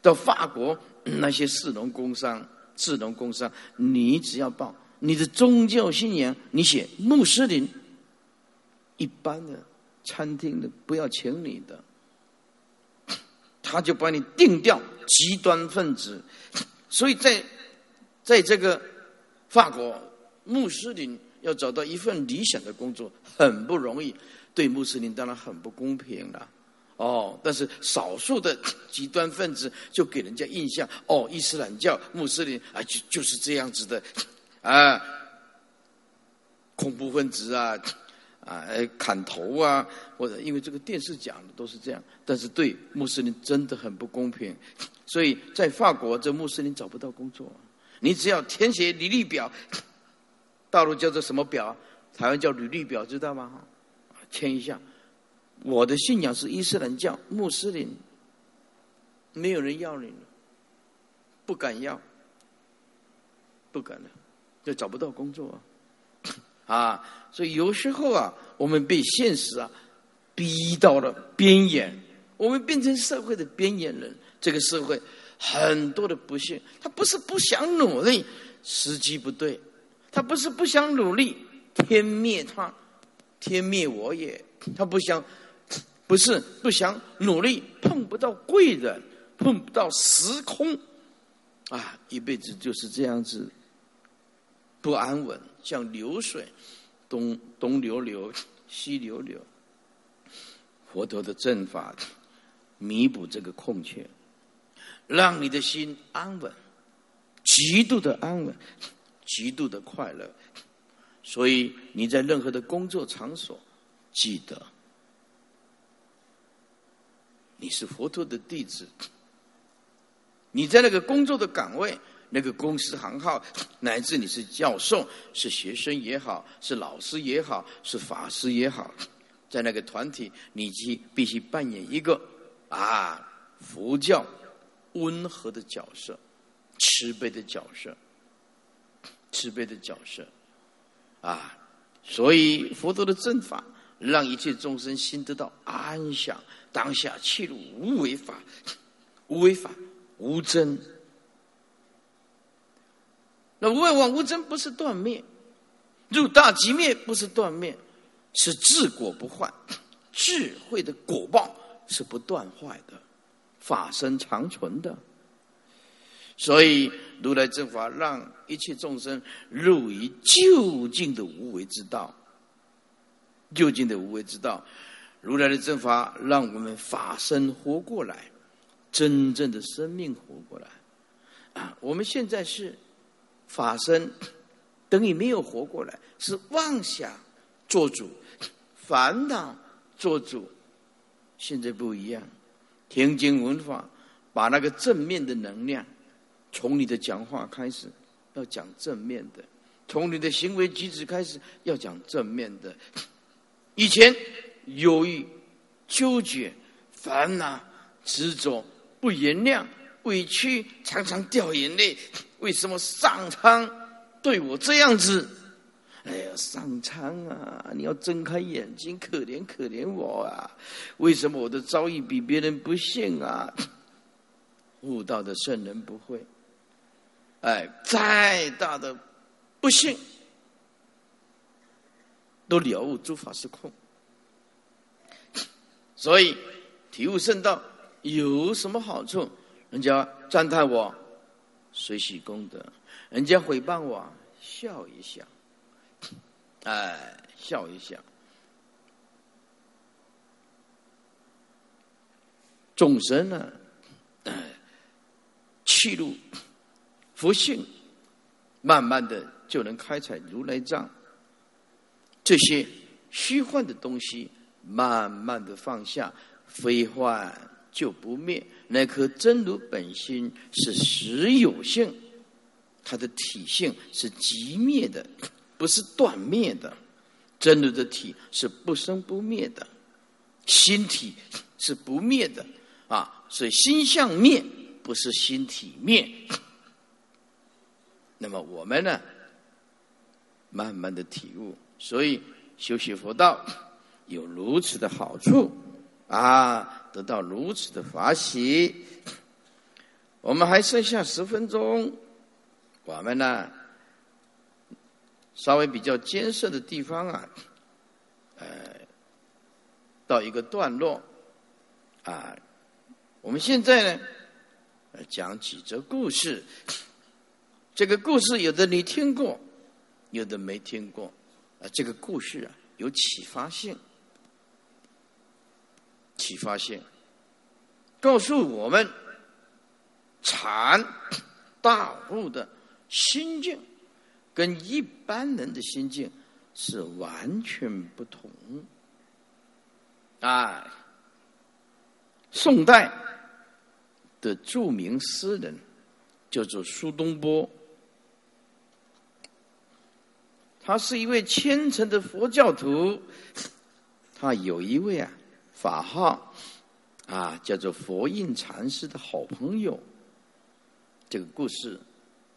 到法国那些士农工商、士农工商，你只要报你的宗教信仰，你写穆斯林，一般的。餐厅的不要请你的，他就把你定掉极端分子。所以在在这个法国，穆斯林要找到一份理想的工作很不容易，对穆斯林当然很不公平了。哦，但是少数的极端分子就给人家印象，哦，伊斯兰教穆斯林啊，就就是这样子的啊，恐怖分子啊。啊，砍头啊，或者因为这个电视讲的都是这样，但是对穆斯林真的很不公平，所以在法国这穆斯林找不到工作，你只要填写履历表，大陆叫做什么表？台湾叫履历表，知道吗？签一下，我的信仰是伊斯兰教，穆斯林，没有人要你，不敢要，不敢了，就找不到工作啊，啊，所以有时候啊，我们被现实啊逼到了边缘，我们变成社会的边缘人。这个社会很多的不幸，他不是不想努力，时机不对；他不是不想努力，天灭他。天灭我也，他不想，不是不想努力，碰不到贵人，碰不到时空，啊，一辈子就是这样子，不安稳，像流水，东东流流，西流流。佛陀的正法，弥补这个空缺，让你的心安稳，极度的安稳，极度的快乐。所以你在任何的工作场所，记得你是佛陀的弟子。你在那个工作的岗位、那个公司行号，乃至你是教授、是学生也好，是老师也好，是法师也好，在那个团体，你去必须扮演一个啊佛教温和的角色、慈悲的角色、慈悲的角色。啊，所以佛陀的正法，让一切众生心得到安详。当下切入无为法，无为法无真。那无为法无真不是断灭，入大极灭不是断灭，是智果不坏。智慧的果报是不断坏的，法身长存的。所以，如来正法让一切众生入于究竟的无为之道。究竟的无为之道，如来的正法让我们法身活过来，真正的生命活过来。啊，我们现在是法身，等于没有活过来，是妄想做主，烦恼做主。现在不一样，听经闻法，把那个正面的能量。从你的讲话开始，要讲正面的；从你的行为举止开始，要讲正面的。以前犹豫、纠结、烦恼、执着、不原谅、委屈，常常掉眼泪。为什么上苍对我这样子？哎呀，上苍啊，你要睁开眼睛，可怜可怜我啊！为什么我的遭遇比别人不幸啊？悟道的圣人不会。哎，再大的不幸，都了悟诸法是空。所以体悟圣道有什么好处？人家赞叹我，随喜功德；人家诽谤我，笑一笑。哎，笑一笑。众生呢，气入。不信，慢慢的就能开采如来藏。这些虚幻的东西，慢慢的放下，非幻就不灭。那颗真如本心是实有性，它的体性是即灭的，不是断灭的。真如的体是不生不灭的，心体是不灭的啊！所以心相灭，不是心体灭。那么我们呢，慢慢的体悟，所以修习佛道有如此的好处啊，得到如此的法喜。我们还剩下十分钟，我们呢，稍微比较艰涩的地方啊，呃，到一个段落啊，我们现在呢，讲几则故事。这个故事有的你听过，有的没听过。啊，这个故事啊有启发性，启发性，告诉我们禅大悟的心境跟一般人的心境是完全不同。啊，宋代的著名诗人叫做苏东坡，他是一位虔诚的佛教徒，他有一位啊法号啊叫做佛印禅师的好朋友，这个故事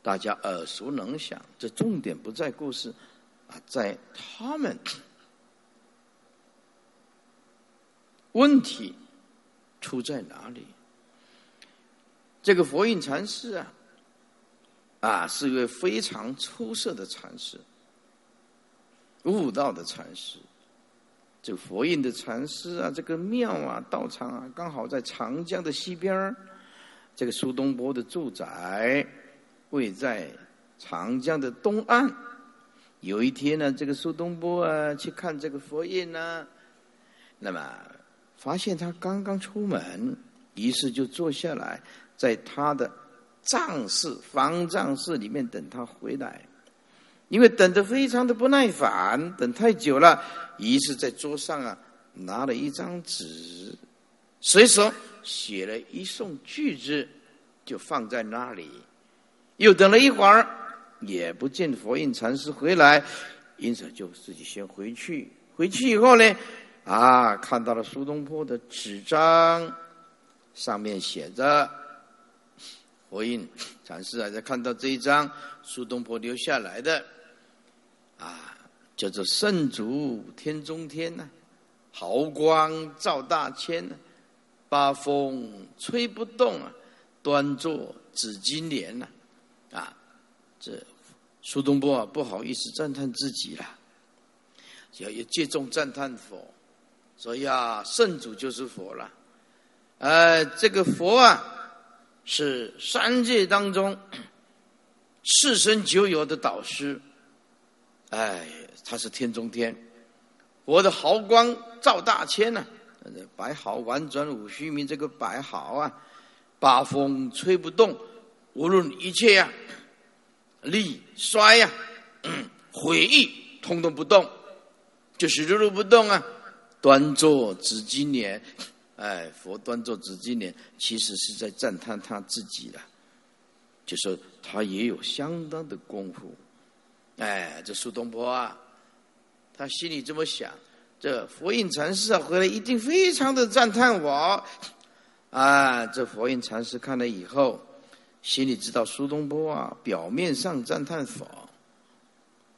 大家耳熟能详。这重点不在故事啊，在他们。问题出在哪里？这个佛印禅师啊，啊，是一位非常出色的禅师，悟道的禅师。这个佛印的禅师啊，这个庙啊、道场啊，刚好在长江的西边这个苏东坡的住宅位在长江的东岸。有一天呢，这个苏东坡啊去看这个佛印呢，那么。发现他刚刚出门，于是就坐下来，在他的藏室、方丈室里面等他回来。因为等得非常的不耐烦，等太久了，于是在桌上啊拿了一张纸，随手写了一送句子，就放在那里。又等了一会儿，也不见佛印禅师回来，因此就自己先回去。回去以后呢？啊，看到了苏东坡的纸张，上面写着“佛印禅师”啊，在看到这一张苏东坡留下来的，啊，叫做“圣祖天中天”呐，“毫光照大千”呐，“八风吹不动啊，端坐紫金莲”呐，啊，这苏东坡啊，不好意思赞叹自己了，要要借重赞叹佛。所以啊，圣主就是佛了。呃，这个佛啊，是三界当中世生久有的导师。哎，他是天中天，我的豪光照大千呐，白毫婉转五须弥，这个白毫啊，八风吹不动，无论一切呀，力衰呀，毁誉，通通不动，就是如如不动啊。端坐紫金莲，哎，佛端坐紫金莲，其实是在赞叹他自己的，就说他也有相当的功夫。哎，这苏东坡啊，他心里这么想：这佛印禅师啊回来一定非常的赞叹我。啊，这佛印禅师看了以后，心里知道苏东坡啊表面上赞叹佛，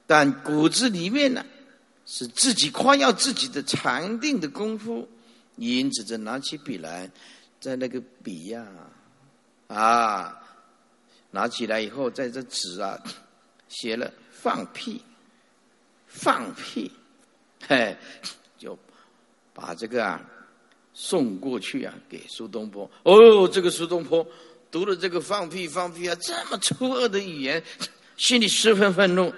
但骨子里面呢。是自己夸耀自己的禅定的功夫，因此，就拿起笔来，在那个笔呀，啊，拿起来以后，在这纸啊，写了放屁，放屁，嘿，就把这个啊送过去啊，给苏东坡。哦，这个苏东坡读了这个放屁放屁啊，这么粗恶的语言，心里十分愤怒，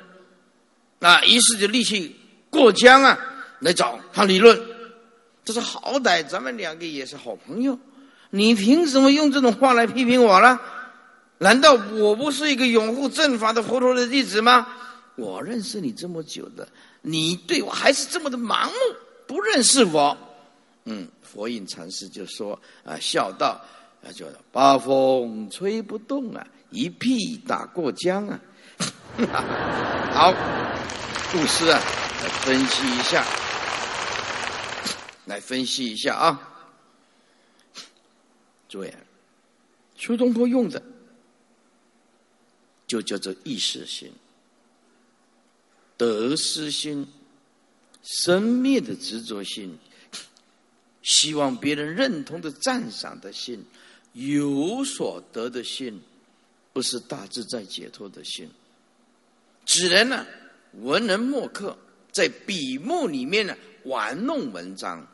啊，于是就立即。过江啊，来找他理论。他说：“好歹咱们两个也是好朋友，你凭什么用这种话来批评我呢？难道我不是一个拥护正法的佛陀的弟子吗？我认识你这么久的，你对我还是这么的盲目，不认识我。”嗯，佛印禅师就说：“啊，笑道啊，就八风吹不动啊，一屁打过江啊。”好，故事啊。来分析一下，来分析一下啊！诸位，苏东坡用的就叫做意识心、得失心、生灭的执着心、希望别人认同的赞赏的心、有所得的心，不是大自在解脱的心，只能呢文人墨客。在笔墨里面呢玩弄文章，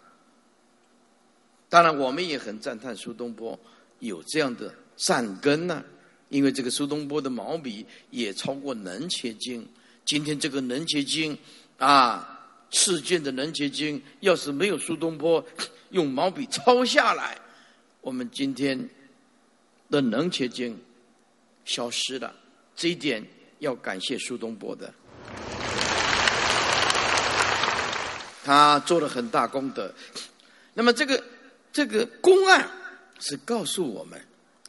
当然我们也很赞叹苏东坡有这样的善根呢，因为这个苏东坡的毛笔也超过《能切经》。今天这个《能切经》啊，世间的《能切经》，要是没有苏东坡 用毛笔抄下来，我们今天的《能切经》消失了。这一点要感谢苏东坡的。他做了很大功德。那么这个这个公案是告诉我们，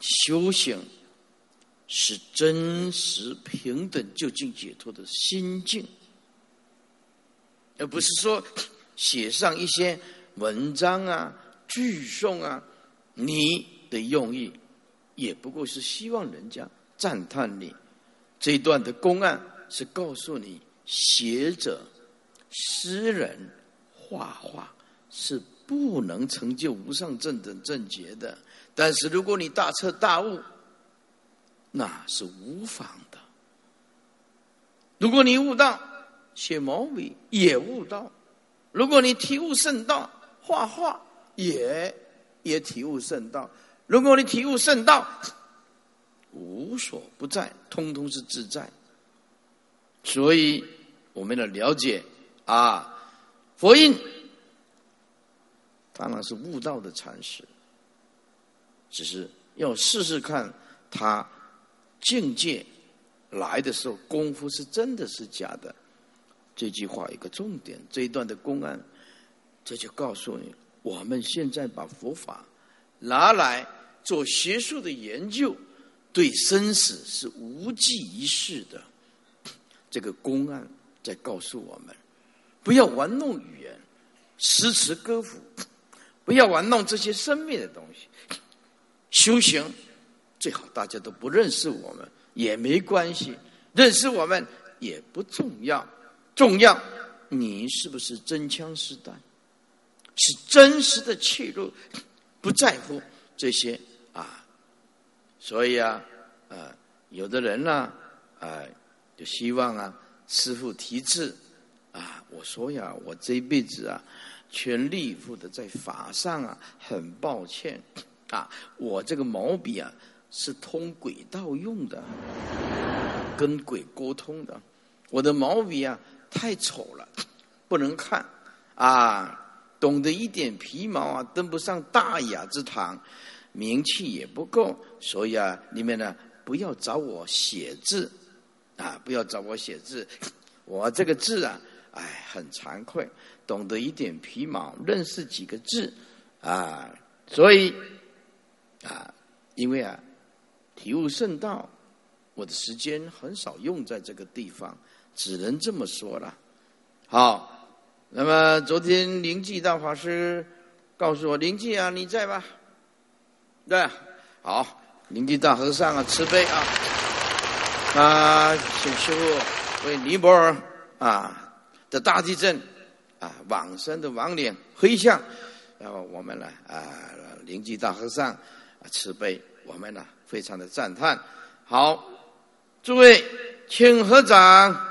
修行是真实平等究竟解脱的心境，而不是说写上一些文章啊、句诵啊。你的用意也不过是希望人家赞叹你。这一段的公案是告诉你，学者、诗人画画是。不能成就无上正等正觉的，但是如果你大彻大悟，那是无妨的。如果你悟道，写毛笔也悟道；如果你体悟圣道，画画也也体悟圣道；如果你体悟圣道，无所不在，通通是自在。所以我们要了解啊，佛印。当然是悟道的禅师，只是要试试看他境界来的时候功夫是真的是假的。这句话一个重点，这一段的公案，这就告诉你：我们现在把佛法拿来做学术的研究，对生死是无济于事的。这个公案在告诉我们：不要玩弄语言，诗词歌赋。不要玩弄这些生命的东西，修行最好大家都不认识我们也没关系，认识我们也不重要，重要你是不是真枪实弹，是真实的切入，不在乎这些啊，所以啊，呃，有的人呢，啊，就希望啊，师傅题字啊，我说呀，我这一辈子啊。全力以赴的在法上啊，很抱歉。啊，我这个毛笔啊是通轨道用的，跟鬼沟通的。我的毛笔啊太丑了，不能看啊。懂得一点皮毛啊，登不上大雅之堂，名气也不够，所以啊，你们呢不要找我写字啊，不要找我写字，我这个字啊，哎，很惭愧。懂得一点皮毛，认识几个字，啊，所以啊，因为啊，体悟圣道，我的时间很少用在这个地方，只能这么说了。好，那么昨天灵济大法师告诉我，灵济啊，你在吧？对，好，灵济大和尚啊，慈悲啊，啊，请师傅为尼泊尔啊的大地震。啊，往生的亡灵回向，然后我们呢啊，灵济大和尚啊慈悲，我们呢非常的赞叹。好，诸位请合掌。